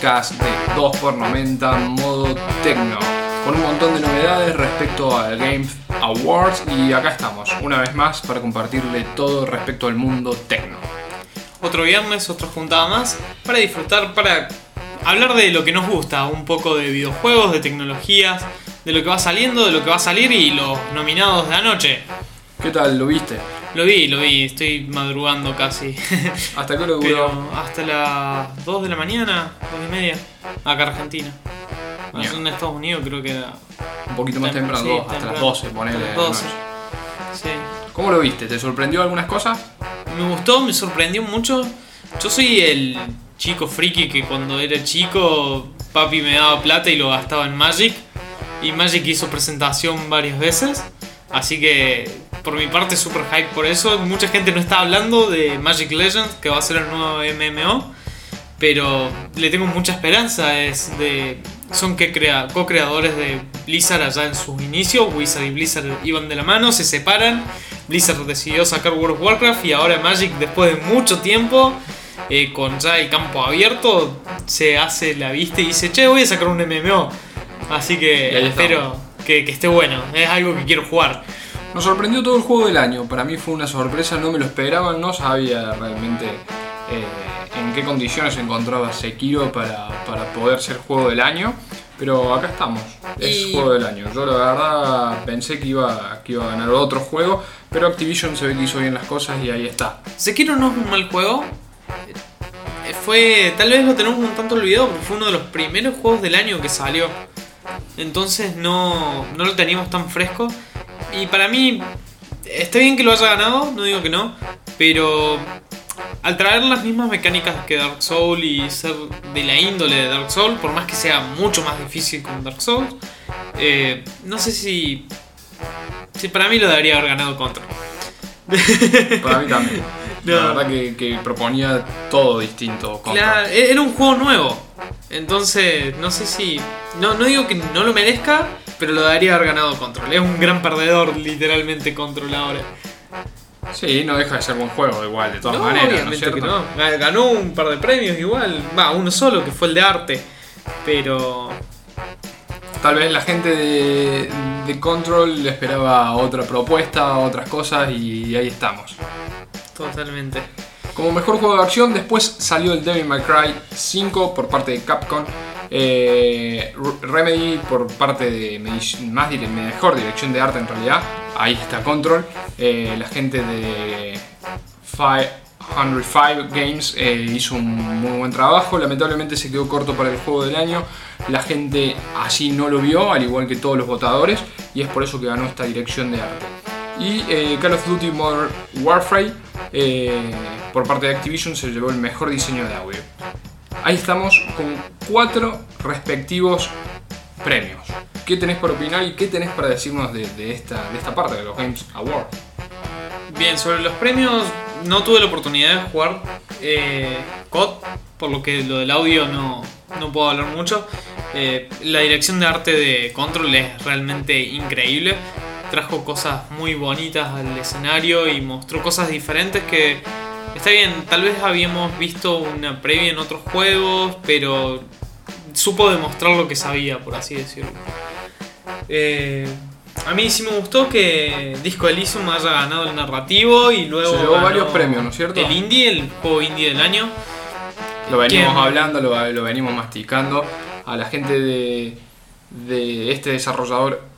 podcast de 2x90 modo tecno, con un montón de novedades respecto al Game Awards y acá estamos, una vez más, para compartirle todo respecto al mundo tecno. Otro viernes, otra juntada más, para disfrutar, para hablar de lo que nos gusta, un poco de videojuegos, de tecnologías, de lo que va saliendo, de lo que va a salir y los nominados de anoche. ¿Qué tal? ¿Lo viste? Lo vi, lo vi, estoy madrugando casi. ¿Hasta qué hora duró? Pero hasta las 2 de la mañana, 2 y media, acá Argentina. En Estados Unidos creo que era. Un poquito más Tem- temprano, sí, dos, hasta las temprano. 12, ponele. Hasta las de la 12. noche. Sí. ¿Cómo lo viste? ¿Te sorprendió algunas cosas? Me gustó, me sorprendió mucho. Yo soy el chico friki que cuando era chico papi me daba plata y lo gastaba en Magic. Y Magic hizo presentación varias veces. Así que por mi parte super hype por eso. Mucha gente no está hablando de Magic Legends, que va a ser el nuevo MMO. Pero le tengo mucha esperanza. Es de. Son que crea, co-creadores de Blizzard allá en sus inicios. Wizard y Blizzard iban de la mano, se separan. Blizzard decidió sacar World of Warcraft y ahora Magic, después de mucho tiempo, eh, con ya el campo abierto, se hace la vista y dice: Che, voy a sacar un MMO. Así que espero que, que esté bueno. Es algo que quiero jugar. Nos sorprendió todo el juego del año. Para mí fue una sorpresa, no me lo esperaba, no sabía realmente eh, en qué condiciones se encontraba Sekiro para, para poder ser juego del año. Pero acá estamos, es Y- juego del año. Yo la verdad pensé que iba, que iba a ganar otro juego, pero Activision se ve que hizo bien las cosas y ahí está. Sekiro no es un mal juego. Eh, Fue. Tal vez lo tenemos un tanto olvidado porque fue uno de los primeros juegos del año que salió. Entonces no, no lo teníamos tan fresco. Y para mí. Está bien que lo haya ganado, no digo que no. Pero. Al traer las mismas mecánicas que Dark Souls y ser de la índole de Dark Souls, por más que sea mucho más difícil con Dark Souls, eh, no sé si. Si para mí lo debería haber ganado contra. Para mí también. La verdad que, que proponía todo distinto. Contra. E- era un juego nuevo. Entonces, no sé si. No, no digo que no lo merezca, pero lo debería haber ganado Control. Es un gran perdedor, literalmente, Control ahora. Sí, no deja de ser buen juego igual, de todas no, maneras, ¿no es obviamente cierto? que no. Ga- Ganó un par de premios igual. Va, uno solo, que fue el de arte. Pero. Tal vez la gente de, de Control le esperaba otra propuesta, otras cosas y ahí estamos. Totalmente. Como mejor juego de acción, después salió el Devil May Cry 5 por parte de Capcom. eh, Remedy por parte de mejor dirección de arte en realidad. Ahí está Control. eh, la gente de 505 Games eh, hizo un muy buen trabajo. Lamentablemente se quedó corto para el juego del año. La gente así no lo vio, al igual que todos los votadores. Y es por eso que ganó esta dirección de arte. Y eh, Call of Duty Modern Warfare eh, por parte de Activision se llevó el mejor diseño de audio. Ahí estamos con cuatro respectivos premios. ¿Qué tenés para opinar y qué tenés para decirnos de, esta, de esta parte de los Games Awards? Bien, sobre los premios, no tuve la oportunidad de jugar eh, COD, por lo que lo del audio no, no puedo hablar mucho. La dirección de arte de Control es realmente increíble. Trajo cosas muy bonitas al escenario y mostró cosas diferentes que está bien. Tal vez habíamos visto una previa en otros juegos, pero supo demostrar lo que sabía, por así decirlo. Eh, a mí sí me gustó que Disco Elysium haya ganado el narrativo y luego. Se llevó varios premios, ¿no es cierto? El indie, el juego indie del año. Lo venimos ¿Quién? hablando, lo, lo venimos masticando. A la gente de, de este desarrollador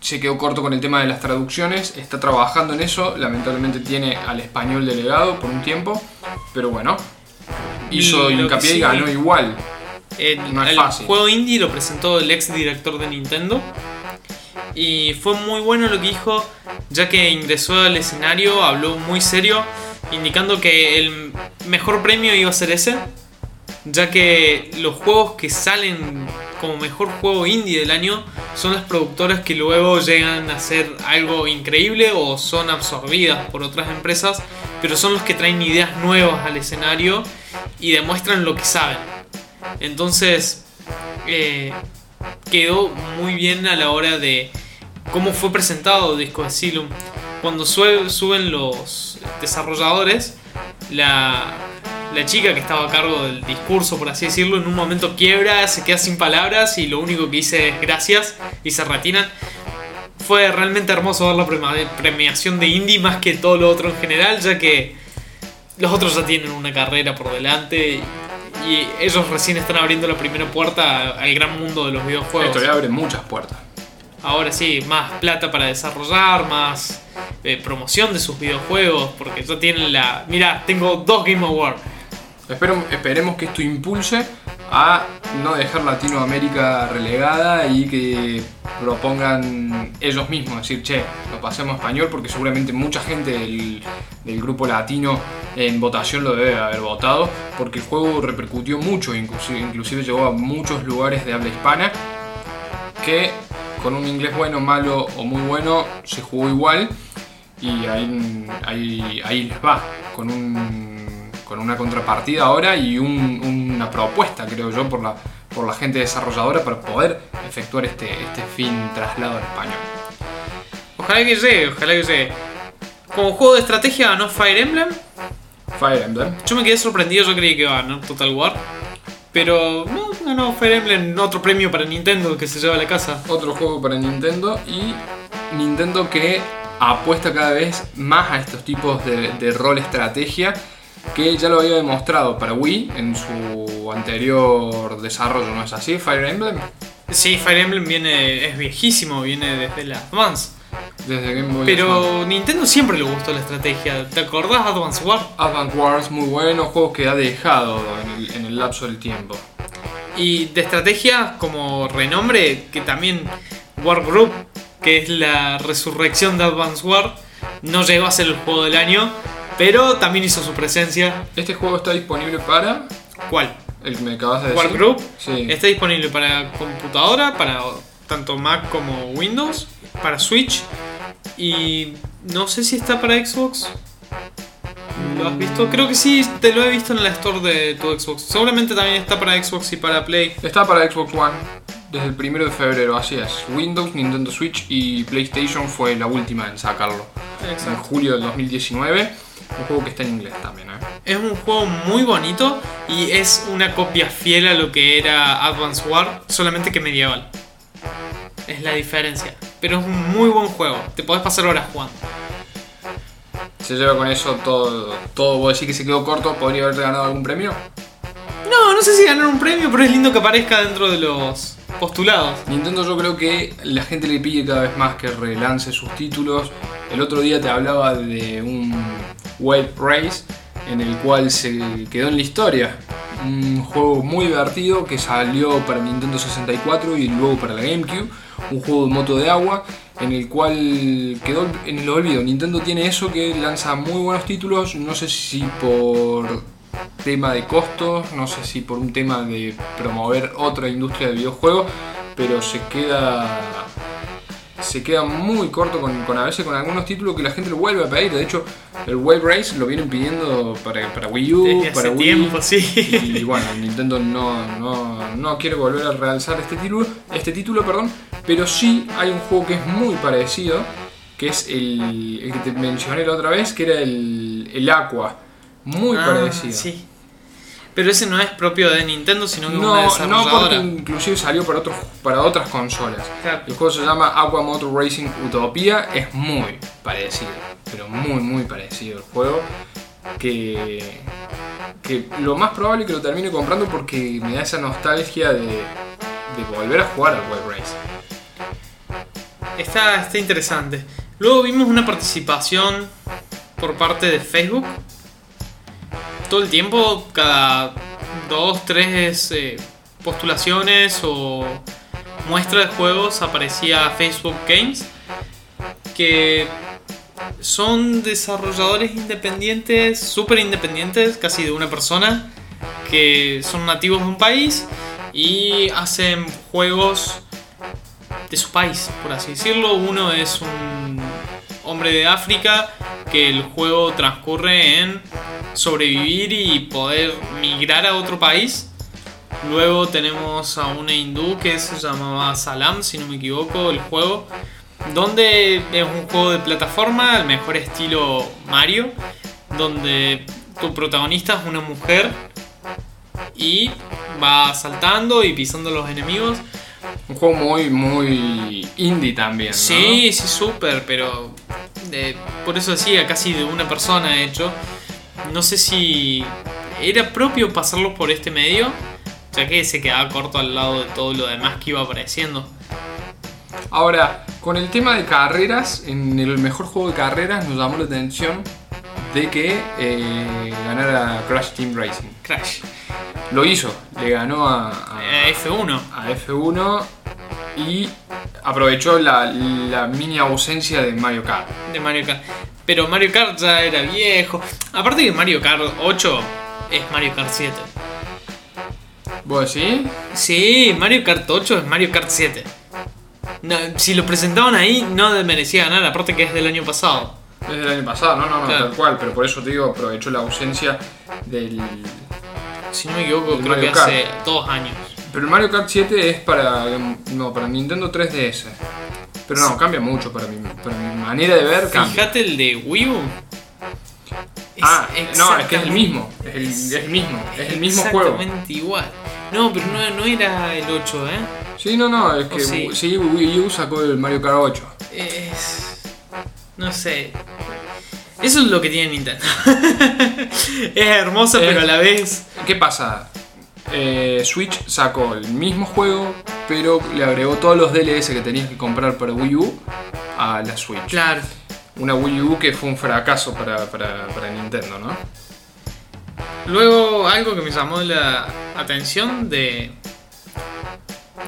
se quedó corto con el tema de las traducciones. Está trabajando en eso. Lamentablemente tiene al español delegado por un tiempo. Pero bueno, hizo Y hincapié y sí- ganó igual. El, No es el fácil. juego indie lo presentó el ex director de Nintendo. Y fue muy bueno lo que dijo, ya que ingresó al escenario, habló muy serio, indicando que el mejor premio iba a ser ese, ya que los juegos que salen como mejor juego indie del año son las productoras que luego llegan a hacer algo increíble o son absorbidas por otras empresas, pero son los que traen ideas nuevas al escenario y demuestran lo que saben. Entonces, eh, quedó muy bien a la hora de cómo fue presentado Disco Asylum. Cuando sue- suben los desarrolladores, la, la chica que estaba a cargo del discurso, por así decirlo, en un momento quiebra, se queda sin palabras y lo único que dice es gracias y se retiran. Fue realmente hermoso ver la premiación de indie más que todo lo otro en general, ya que los otros ya tienen una carrera por delante y, y ellos recién están abriendo la primera puerta al gran mundo de los videojuegos. Esto le abre muchas puertas. Ahora sí, más plata para desarrollar, más eh, promoción de sus videojuegos, porque ya tienen la... Mira, tengo dos Game Awards. Esperemos que esto impulse a no dejar Latinoamérica relegada y que propongan ellos mismos, decir, che, lo pasemos a español, porque seguramente mucha gente del, grupo latino en votación lo debe haber votado, porque el juego repercutió mucho, inclusive, llegó a muchos lugares de habla hispana, que con un inglés bueno, malo o muy bueno se jugó igual y ahí, ahí les va, con, un, con una contrapartida ahora y un- una propuesta, creo yo, por la, por la gente desarrolladora para poder efectuar este, este fin traslado al español. Ojalá que llegue, ojalá que llegue. Como juego de estrategia ganó Fire Emblem. Fire Emblem. Yo me quedé sorprendido, yo creí que iba a ganar Total War. Pero no, ganó Fire Emblem, otro premio para Nintendo que se lleva a la casa. Otro juego para Nintendo y Nintendo que apuesta cada vez más a estos tipos de, de rol estrategia que ya lo había demostrado para Wii en su anterior desarrollo, ¿no es así? Fire Emblem. Sí, Fire Emblem viene, es viejísimo, viene desde la Advance. Desde Game Boy Advance. Pero Nintendo siempre le gustó la estrategia. ¿Te acordás Advance War? Advance Wars muy bueno, juego que ha dejado en el, en el lapso del tiempo. Y de estrategia como renombre, que también War Group, que es la resurrección de Advance War, no llegó a ser el juego del año, pero también hizo su presencia. Este juego está disponible para ¿Cuál? el que me acabas de decir. Group. Sí. Está disponible para computadora, para tanto Mac como Windows, para Switch y no sé si está para Xbox. ¿Lo has visto? Creo que sí, te lo he visto en la store de tu Xbox. Seguramente también está para Xbox y para Play. Está para Xbox One desde el primero de febrero, así es. Windows, Nintendo Switch y PlayStation fue la última en sacarlo. En julio del 2019. Un juego que está en inglés también, ¿eh? Es un juego muy bonito y es una copia fiel a lo que era Advance War, solamente que medieval. Es la diferencia. Pero es un muy buen juego. Te podés pasar horas jugando. Se lleva con eso todo. Todo, vos decís que se quedó corto, podría haber ganado algún premio. No, no sé si ganar un premio, pero es lindo que aparezca dentro de los postulados. Nintendo yo creo que la gente le pide cada vez más que relance sus títulos. El otro día te hablaba de un Wave Race en el cual se quedó en la historia. Un juego muy divertido que salió para Nintendo 64 y luego para la GameCube. Un juego de moto de agua en el cual quedó en el olvido. Nintendo tiene eso que lanza muy buenos títulos. No sé si por tema de costos, no sé si por un tema de promover otra industria de videojuegos, pero se queda se queda muy corto con, con a veces con algunos títulos que la gente lo vuelve a pedir. De hecho, el Wave Race lo vienen pidiendo para, para Wii U, Desde para hace Wii. tiempo, sí. Y bueno, Nintendo no, no, no quiere volver a realzar este título, este título, perdón, pero sí hay un juego que es muy parecido, que es el, el que te mencioné la otra vez, que era el, el Aqua. Muy Ah, parecido. Sí. Pero ese no es propio de Nintendo, sino que es una No, no desarrolladora. porque inclusive salió para, otros, para otras consolas. Claro. El juego se llama Aqua Motor Racing Utopia, es muy parecido, pero muy muy parecido el juego. Que, que lo más probable es que lo termine comprando porque me da esa nostalgia de, de volver a jugar al Web Race. Está, está interesante. Luego vimos una participación por parte de Facebook. Todo el tiempo, cada dos, tres eh, postulaciones o muestra de juegos aparecía Facebook Games. Que son desarrolladores independientes, súper independientes, casi de una persona, que son nativos de un país y hacen juegos de su país, por así decirlo. Uno es un hombre de África que el juego transcurre en sobrevivir y poder migrar a otro país. Luego tenemos a una hindú que se llamaba Salam, si no me equivoco, el juego. Donde es un juego de plataforma, al mejor estilo Mario. Donde tu protagonista es una mujer y va saltando y pisando a los enemigos. Un juego muy, muy indie también. ¿no? Sí, sí, súper, pero eh, por eso decía, casi de una persona hecho. No sé si era propio pasarlo por este medio, ya que se quedaba corto al lado de todo lo demás que iba apareciendo. Ahora, con el tema de carreras, en el mejor juego de carreras nos llamó la atención de que eh, ganara Crash Team Racing. Crash. Lo hizo, le ganó a, a- Eh, F1. a F1 y aprovechó la, la mini ausencia de Mario Kart. de Mario Kart. Pero Mario Kart ya era viejo. Aparte que Mario Kart 8 es Mario Kart 7. ¿Vos decís? Sí, Mario Kart 8 es Mario Kart 7. No, si lo presentaban ahí no merecía ganar, aparte que es del año pasado. Desde el año pasado, no, no, no, Claro. tal cual, pero por eso te digo, aprovechó la ausencia del... Si no me equivoco, creo Mario que hace dos años. Pero el Mario Kart 7 es para, no, para Nintendo 3DS. Pero no, cambia mucho para mi, para mi manera de ver, cambia. Fíjate el de Wii U. Es ah, no, es que es el mismo, es el, es el mismo, es el mismo juego. Exactamente igual. No, pero no, no era el 8, ¿eh? Sí, no, no, es ¿O que sí? sí, Wii U sacó el Mario Kart 8. Es. No sé. Eso es lo que tiene Nintendo. es hermosa, Es- pero a la vez. ¿Qué pasa? Eh, Switch sacó el mismo juego, pero le agregó todos los DLS que tenías que comprar para Wii U a la Switch. Claro. Una Wii U que fue un fracaso para, para, para Nintendo, ¿no? Luego, algo que me llamó la atención de.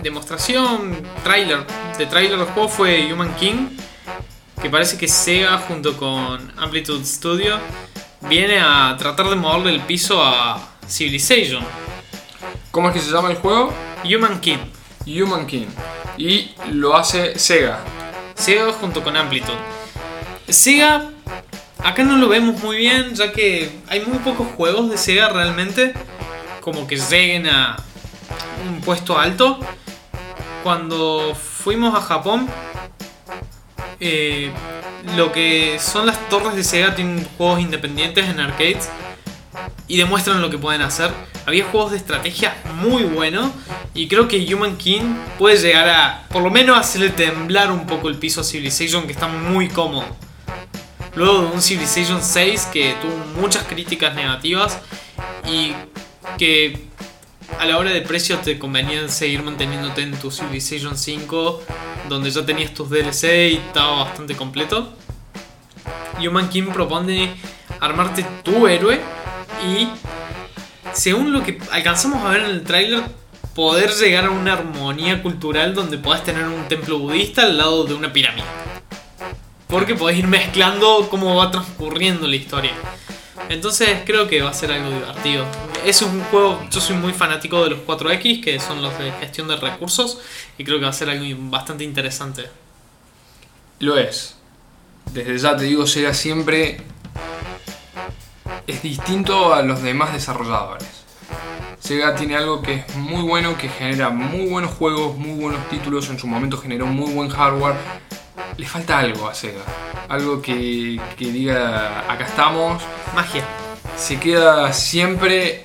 Demostración, trailer. De trailer del juego fue Human King. Que parece que Sega junto con Amplitude Studio viene a tratar de moverle el piso a Civilization. ¿Cómo es que se llama el juego? Human King. Human King. Y lo hace Sega. Sega junto con Amplitude. Sega, acá no lo vemos muy bien, ya que hay muy pocos juegos de Sega realmente como que lleguen a un puesto alto. Cuando fuimos a Japón, eh, lo que son las torres de Sega tienen juegos independientes en arcades y demuestran lo que pueden hacer. Había juegos de estrategia muy buenos y creo que Human King puede llegar a, por lo menos, hacerle temblar un poco el piso a Civilization que está muy cómodo. Luego de un Civilization 6 que tuvo muchas críticas negativas y que a la hora de precio te convenía seguir manteniéndote en tu Civilization 5 donde ya tenías tus DLC y estaba bastante completo. Human King propone armarte tu héroe y según lo que alcanzamos a ver en el tráiler poder llegar a una armonía cultural donde podés tener un templo budista al lado de una pirámide. Porque podés ir mezclando cómo va transcurriendo la historia. Entonces creo que va a ser algo divertido. Es un juego, yo soy muy fanático de los 4X, que son los de gestión de recursos, y creo que va a ser algo bastante interesante. Lo es. Desde ya te digo, Sega siempre es distinto a los demás desarrolladores. Sega tiene algo que es muy bueno, que genera muy buenos juegos, muy buenos títulos, en su momento generó muy buen hardware. Le falta algo a Sega. Algo que, que diga, acá estamos. Magia. Se queda siempre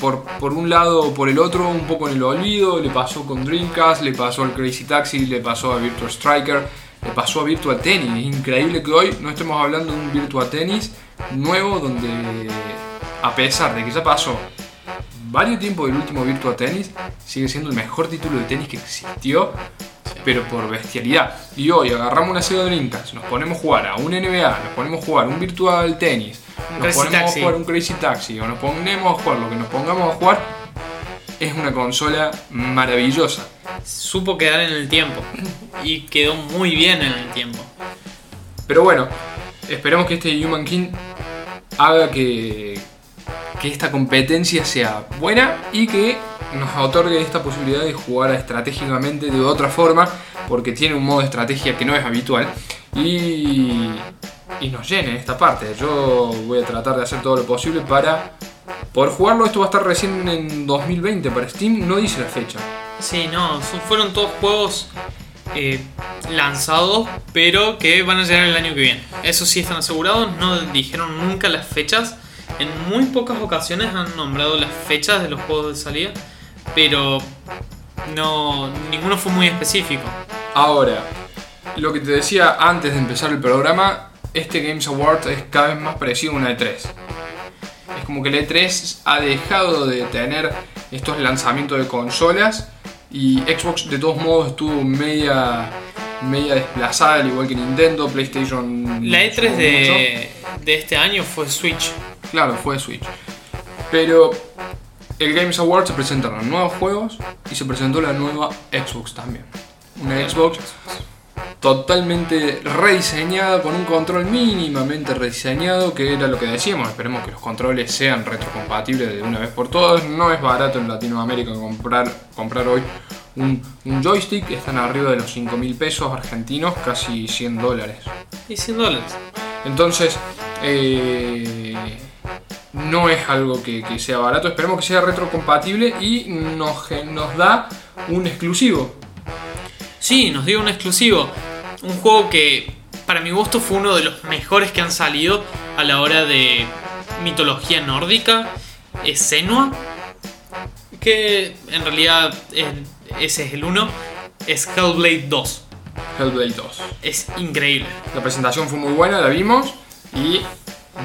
por, por un lado o por el otro, un poco en el olvido. Le pasó con Dreamcast, le pasó al Crazy Taxi, le pasó a Virtual Striker, le pasó a Virtual Tennis. Es increíble que hoy no estemos hablando de un Virtual Tennis nuevo donde, a pesar de que ya pasó varios tiempos del último Virtua Tennis, sigue siendo el mejor título de tenis que existió, pero por bestialidad. Y hoy agarramos una Sega Dreamcast, nos ponemos a jugar a un NBA, nos ponemos a jugar un Virtual Tennis, Un nos ponemos Taxi. a jugar un Crazy Taxi, o nos ponemos a jugar lo que nos pongamos a jugar, es una consola maravillosa. Supo quedar en el tiempo. Y quedó muy bien en el tiempo. Pero bueno, esperemos que este Human King haga que, que esta competencia sea buena y que nos otorgue esta posibilidad de jugar estratégicamente de otra forma, porque tiene un modo de estrategia que no es habitual y, y nos llene esta parte. Yo voy a tratar de hacer todo lo posible para poder jugarlo. Esto va a estar recién en 2020 para Steam, no dice la fecha. Sí, no, fueron todos juegos eh, lanzados, pero que van a llegar el año que viene. Eso sí están asegurados, no dijeron nunca las fechas, En muy pocas ocasiones han nombrado las fechas de los juegos de salida, pero no ninguno fue muy específico. Ahora, lo que te decía antes de empezar el programa, este Games Award es cada vez más parecido a una E3. Es como que la E3 ha dejado de tener estos lanzamientos de consolas y Xbox de todos modos estuvo media, media desplazada, al igual que Nintendo, PlayStation. La E3 subió mucho. de, de este año fue Switch. Claro, fue Switch. Pero el Games Award se presentaron nuevos juegos y se presentó la nueva Xbox también. Una Xbox totalmente rediseñada con un control mínimamente rediseñado que era lo que decíamos esperemos que los controles sean retrocompatibles de una vez por todas no es barato en Latinoamérica comprar, comprar hoy un, un joystick están arriba de los 5 mil pesos argentinos casi 100 dólares Y 100 dólares. entonces, eh, no es algo que, que sea barato. Esperemos que sea retrocompatible y nos, nos da un exclusivo. Sí, nos dio un exclusivo. Un juego que para mi gusto fue uno de los mejores que han salido a la hora de mitología nórdica. Es Senua. Que en realidad ese es el 1. Es Hellblade 2. Hellblade 2. Es increíble. La presentación fue muy buena, la vimos y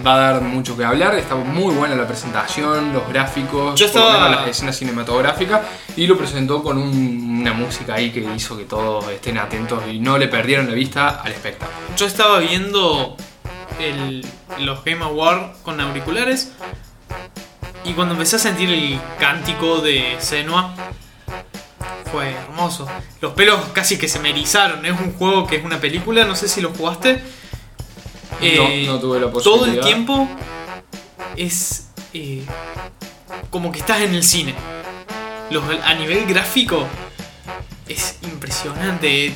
va a dar mucho que hablar. Está muy buena la presentación, los gráficos, Yo estaba- las escenas cinematográficas y lo presentó con un- una música ahí que hizo que todos estén atentos y no le perdieron la vista al espectáculo. Yo estaba viendo el- los Game Awards con auriculares y cuando empecé a sentir el cántico de Senua fue hermoso. Los pelos casi que se me erizaron. Es un juego que es una película, no sé si lo jugaste. Eh, no, no tuve la Todo posibilidad. el tiempo es eh, como que estás en el cine. Los, a nivel gráfico es impresionante.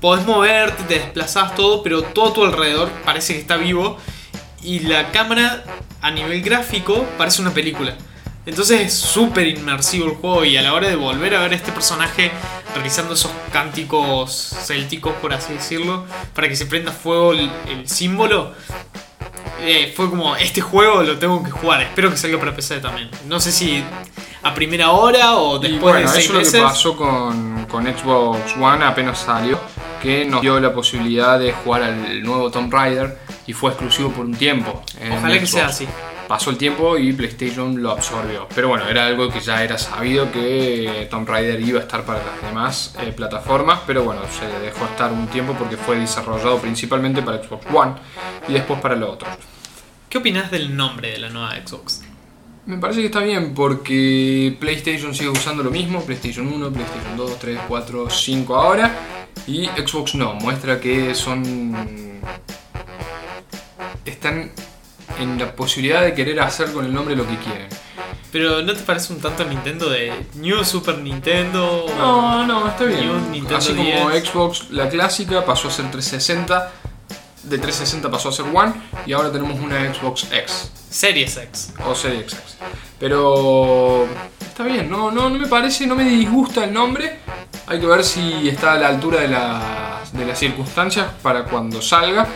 Podés moverte, te desplazás todo, pero todo a tu alrededor parece que está vivo. Y la cámara a nivel gráfico parece una película. Entonces es súper inmersivo el juego y a la hora de volver a ver a este personaje realizando esos cánticos célticos, por así decirlo, para que se prenda fuego el, el símbolo, eh, fue como, este juego lo tengo que jugar, espero que salga para PC también. No sé si a primera hora o después bueno, de seis eso es lo meses. que pasó con, con Xbox One apenas salió, que nos dio la posibilidad de jugar al nuevo Tomb Raider y fue exclusivo por un tiempo. Ojalá que sea así. Pasó el tiempo y PlayStation lo absorbió. Pero bueno, era algo que ya era sabido que Tomb Raider iba a estar para las demás eh, plataformas, pero bueno, se dejó estar un tiempo porque fue desarrollado principalmente para Xbox One y después para los otros. ¿Qué opinas del nombre de la nueva Xbox? Me parece que está bien porque PlayStation sigue usando lo mismo, PlayStation 1, PlayStation 2, 3, 4, 5 ahora y Xbox no, muestra que son están en la posibilidad de querer hacer con el nombre lo que quieren. Pero ¿no te parece un tanto Nintendo de New Super Nintendo? No, no, está bien. Un Nintendo Así como 10. Xbox la clásica pasó a ser 360, de 360 pasó a ser One y ahora tenemos una Xbox X. Series X. o Series X. Pero está bien, no, no, no me parece, no me disgusta el nombre. Hay que ver si está a la altura de, las- de las circunstancias para cuando salga.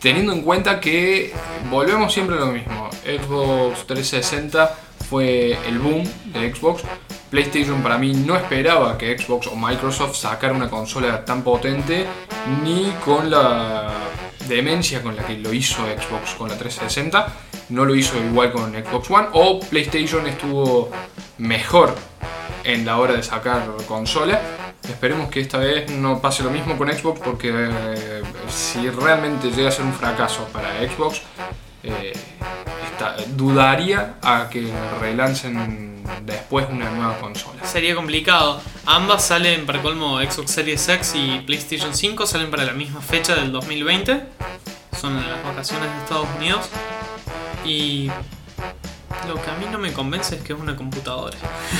Teniendo en cuenta que volvemos siempre a lo mismo. Xbox 360 fue el boom de Xbox. PlayStation para mí no esperaba que Xbox o Microsoft sacara una consola tan potente ni con la demencia con la que lo hizo Xbox con la 360. No lo hizo igual con Xbox One o PlayStation estuvo mejor en la hora de sacar consola. Esperemos que esta vez no pase lo mismo con Xbox porque eh, si realmente llega a ser un fracaso para Xbox, eh, dudaría a que relancen después una nueva consola. Sería complicado. Ambas salen para colmo Xbox Series X y PlayStation 5 salen para la misma fecha del 2020. Son las vacaciones de Estados Unidos. Y lo que a mí no me convence es que es una computadora.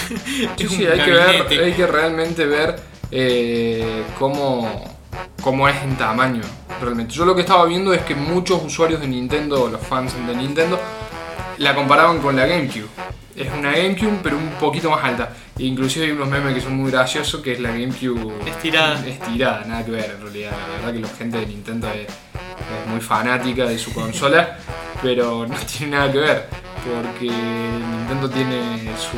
Sí, Es sí, un hay que, ver, hay que realmente ver eh, cómo, cómo es en tamaño. Realmente. Yo lo que estaba viendo es que muchos usuarios de Nintendo, los fans de Nintendo, la comparaban con la GameCube. Es una GameCube, pero un poquito más alta. E inclusive hay unos memes que son muy graciosos, que es la GameCube Estirada. Estirada, nada que ver en realidad. La verdad que la gente de Nintendo es, es muy fanática de su consola. pero no tiene nada que ver, porque Nintendo tiene su,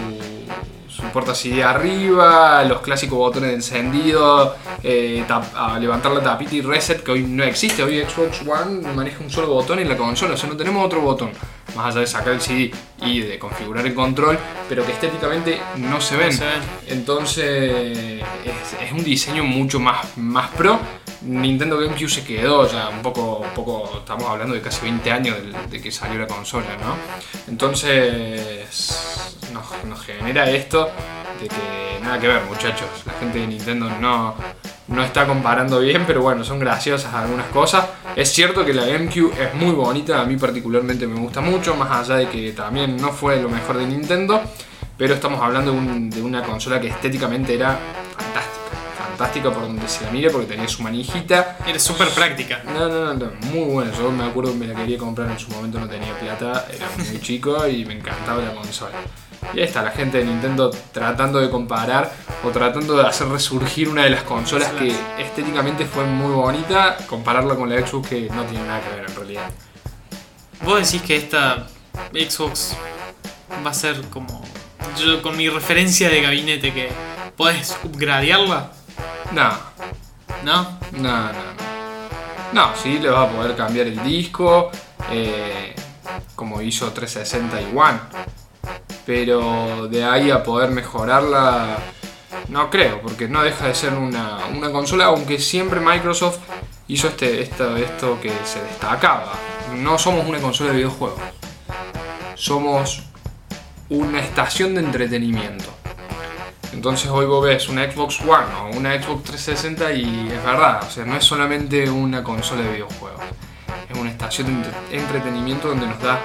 su puerta CD arriba, los clásicos botones de encendido, eh, tap- a levantar la tapita y reset, que hoy no existe, hoy Xbox One maneja un solo botón en la consola, o sea, no tenemos otro botón, más allá de sacar el CD y de configurar el control, pero que estéticamente no se ven. se ven. Entonces es, es un diseño mucho más, más pro. Nintendo GameCube se quedó ya un poco, poco, estamos hablando de casi 20 años de, que salió la consola, ¿no? Entonces nos, genera esto de que nada que ver, muchachos. La gente de Nintendo no, no está comparando bien, pero bueno, son graciosas algunas cosas. Es cierto que la GameCube es muy bonita, a mí particularmente me gusta mucho, más allá de que también no fue lo mejor de Nintendo, pero estamos hablando de una consola que estéticamente era fantástica. Fantástica por donde se la mire, porque tenía su manijita. Era súper práctica. No, no, no, no, muy buena. Yo me acuerdo que me la quería comprar en su momento, no tenía plata, era muy chico y me encantaba la consola. Y ahí está la gente de Nintendo tratando de comparar o tratando de hacer resurgir una de las consolas que estéticamente fue muy bonita, compararla con la Xbox que no tiene nada que ver en realidad. Vos decís que esta Xbox va a ser como. Yo con mi referencia de gabinete que podés upgradearla, No, ¿no? no, no. No, no sí le vas a poder cambiar el disco, eh, como hizo 360 y One. Pero de ahí a poder mejorarla, no creo, porque no deja de ser una, una consola, aunque siempre Microsoft hizo este, esto, esto que se destacaba. No somos una consola de videojuegos, somos una estación de entretenimiento. Entonces hoy vos ves una Xbox One o una Xbox 360 y es verdad, o sea, no es solamente una consola de videojuegos, es una estación de entre- entretenimiento donde nos da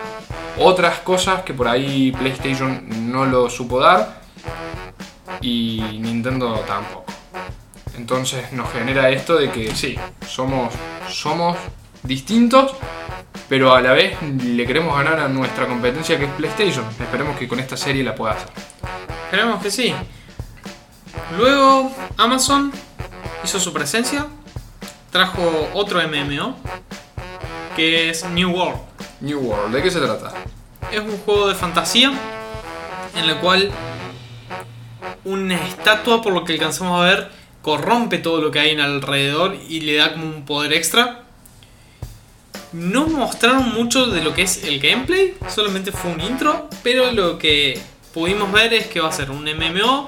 otras cosas que por ahí PlayStation no lo supo dar y Nintendo tampoco. Entonces nos genera esto de que sí, somos, somos distintos, pero a la vez le queremos ganar a nuestra competencia que es PlayStation. Esperemos que con esta serie la pueda hacer. Esperemos que sí. Luego Amazon hizo su presencia, trajo otro MMO, que es New World. New World, ¿de qué se trata? Es un juego de fantasía en el cual una estatua, por lo que alcanzamos a ver, corrompe todo lo que hay en alrededor y le da como un poder extra. No mostraron mucho de lo que es el gameplay, solamente fue un intro, pero lo que pudimos ver es que va a ser un MMO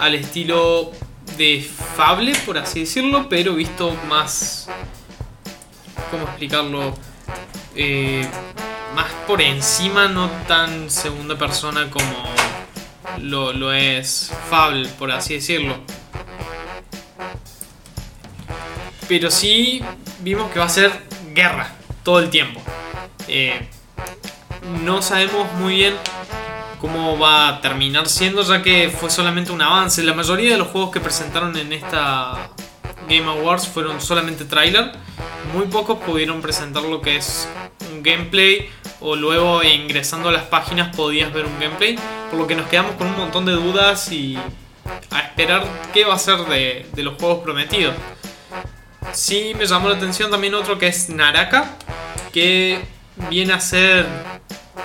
al estilo de Fable, por así decirlo, pero visto más... ¿Cómo explicarlo? Eh, más por encima, no tan segunda persona como lo, es Fable, por así decirlo. Pero sí vimos que va a ser guerra todo el tiempo. Eh, no sabemos muy bien cómo va a terminar siendo, ya que fue solamente un avance. La mayoría de los juegos que presentaron en esta Game Awards fueron solamente trailer. Muy pocos pudieron presentar lo que es un gameplay o luego ingresando a las páginas podías ver un gameplay. Por lo que nos quedamos con un montón de dudas y a esperar qué va a ser de, de los juegos prometidos. Sí me llamó la atención también otro que es Naraka, que viene a ser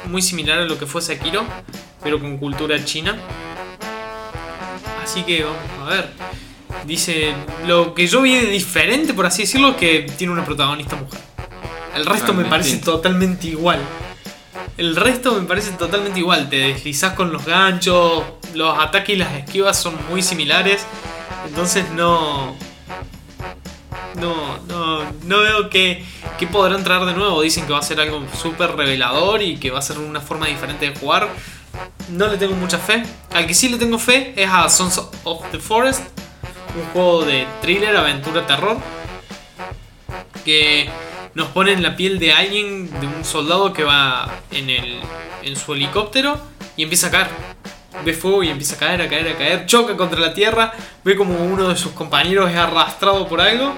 muy similar a lo que fue Sekiro, pero con cultura china. Así que vamos a ver. Dice, lo que yo vi de diferente, por así decirlo, es que tiene una protagonista mujer. El resto me parece totalmente igual. El resto me parece totalmente igual. Te deslizás con los ganchos, los ataques y las esquivas son muy similares. Entonces no... No, no, no veo que, que podrán traer de nuevo. Dicen que va a ser algo súper revelador y que va a ser una forma diferente de jugar. No le tengo mucha fe. Al que sí le tengo fe es a Sons of the Forest. Un juego de thriller, aventura, terror. Que nos pone en la piel de alguien, de un soldado que va en, el, en su helicóptero y empieza a caer. Ve fuego y empieza a caer, a caer, a caer. Choca contra la tierra. Ve como uno de sus compañeros es arrastrado por algo.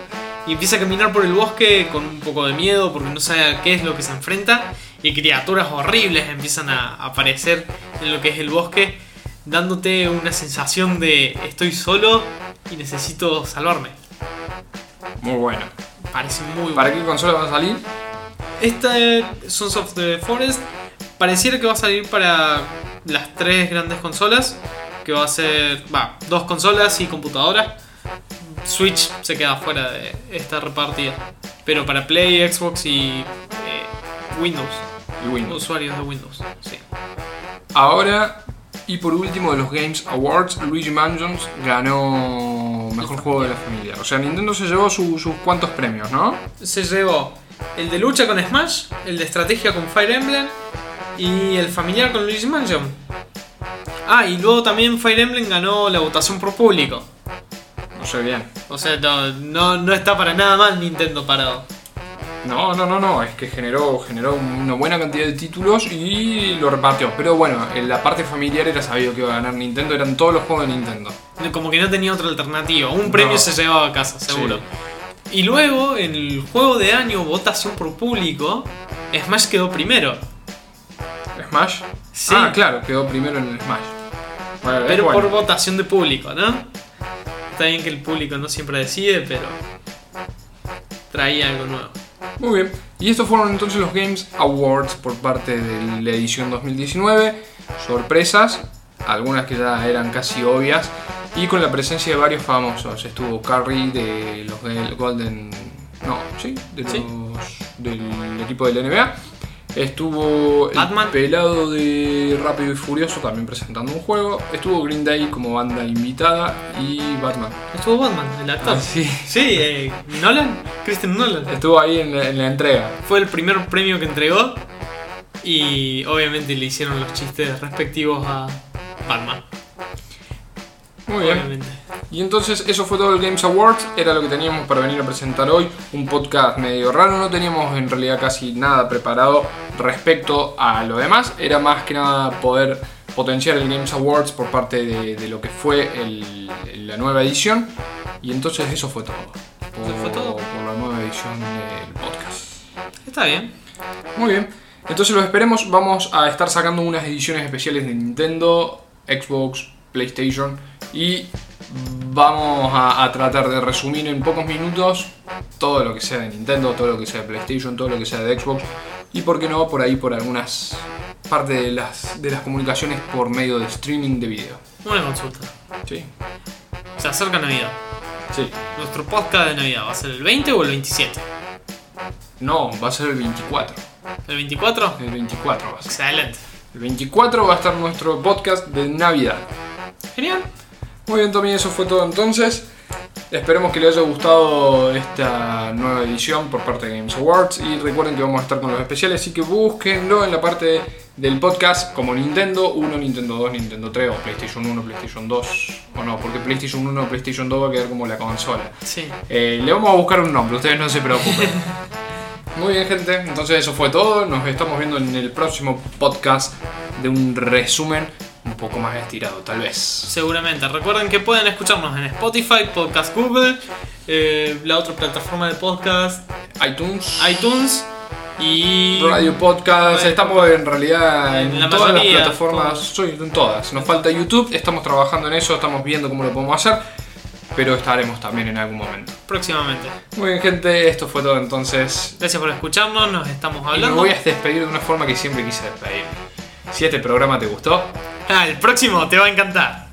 Y empieza a caminar por el bosque con un poco de miedo porque no sabe a qué es lo que se enfrenta. Y criaturas horribles empiezan a aparecer en lo que es el bosque. Dándote una sensación de estoy solo y necesito salvarme. Muy bueno. Parece muy ¿Para bueno. qué consola va a salir? Este Sons of the Forest pareciera que va a salir para las tres grandes consolas. Que va a ser, va, dos consolas y computadora. Switch se queda fuera de esta repartida. Pero para Play, Xbox y eh, Windows. Y Windows. Usuarios de Windows. Sí. Ahora, y por último de los Games Awards, Luigi Mansions ganó Mejor Juego de la Familia. O sea, Nintendo se llevó su- sus cuantos premios, ¿no? Se llevó el de lucha con Smash, el de estrategia con Fire Emblem y el familiar con Luigi Mansion. Ah, y luego también Fire Emblem ganó la votación por público. No sé bien. O sea, no, no, no está para nada mal Nintendo parado. No, no, no, no, es que generó, generó una buena cantidad de títulos y lo repartió. Pero bueno, en la parte familiar era sabido que iba a ganar Nintendo, eran todos los juegos de Nintendo. Como que no tenía otra alternativa. Un premio No. se llevaba a casa, seguro. Y luego, en el juego de año, votación por público, Smash quedó primero. ¿Smash? Sí. Ah, claro, quedó primero en el Smash. Bueno, Pero por votación de público, ¿no? Está bien que el público no siempre decide, pero traía algo nuevo. Muy bien. Y estos fueron entonces los Games Awards por parte de la edición 2019. Sorpresas, algunas que ya eran casi obvias. Y con la presencia de varios famosos. Estuvo Curry de los Golden. No, sí, de los, Sí. del equipo de la NBA. Estuvo el Batman. pelado de Rápido y Furioso también presentando un juego. Estuvo Green Day como banda invitada y Batman. Estuvo Batman, el actor. Ah, sí. Sí, eh, Nolan, Christian Nolan. Estuvo ahí en la, en la entrega. Fue el primer premio que entregó y obviamente le hicieron los chistes respectivos a Batman. Muy bien. Y entonces eso fue todo el Games Awards, era lo que teníamos para venir a presentar hoy, un podcast medio raro, no teníamos en realidad casi nada preparado respecto a lo demás, era más que nada poder potenciar el Games Awards por parte de, de lo que fue el- la nueva edición, y entonces eso fue todo. Por, Eso fue todo. por la nueva edición del podcast. Está bien. Muy bien. Entonces los esperemos. Vamos a estar sacando unas ediciones especiales de Nintendo, Xbox, PlayStation y vamos a, a tratar de resumir en pocos minutos todo lo que sea de Nintendo, todo lo que sea de PlayStation, todo lo que sea de Xbox y por qué no por ahí por algunas partes de las, de las comunicaciones por medio de streaming de video. Una consulta. Sí, Se acerca Navidad. sí. Nuestro podcast de Navidad va a ser el 20 o el 27. No, va a ser el 24. ¿El 24? El 24 va a ser. Excelente. El 24 va a estar nuestro podcast de Navidad. Genial. Muy bien, Tommy, eso fue todo entonces. Esperemos que les haya gustado esta nueva edición por parte de Games Awards. Y recuerden que vamos a estar con los especiales, así que búsquenlo en la parte del podcast como Nintendo 1, Nintendo 2, Nintendo 3 o PlayStation 1, PlayStation 2. O no, porque PlayStation 1 o PlayStation 2 va a quedar como la consola. Sí. Eh, le vamos a buscar un nombre, ustedes no se preocupen. Muy bien, gente. Entonces eso fue todo. Nos estamos viendo en el próximo podcast de un resumen un poco más estirado, tal vez. Seguramente. Recuerden que pueden escucharnos en Spotify, Podcast Google, eh, la otra plataforma de podcast, iTunes, iTunes y. Radio Podcast. Radio Estamos en realidad en, En la todas mayoría, las plataformas. Soy en todas. Nos falta YouTube. Estamos trabajando en eso. Estamos viendo cómo lo podemos hacer. Pero estaremos también en algún momento. Próximamente. Muy bien, gente. Esto fue todo entonces. Gracias por escucharnos, nos estamos Y me hablando. voy a despedir de una forma que siempre quise despedir. Si este programa te gustó, Ah, el próximo te va a encantar.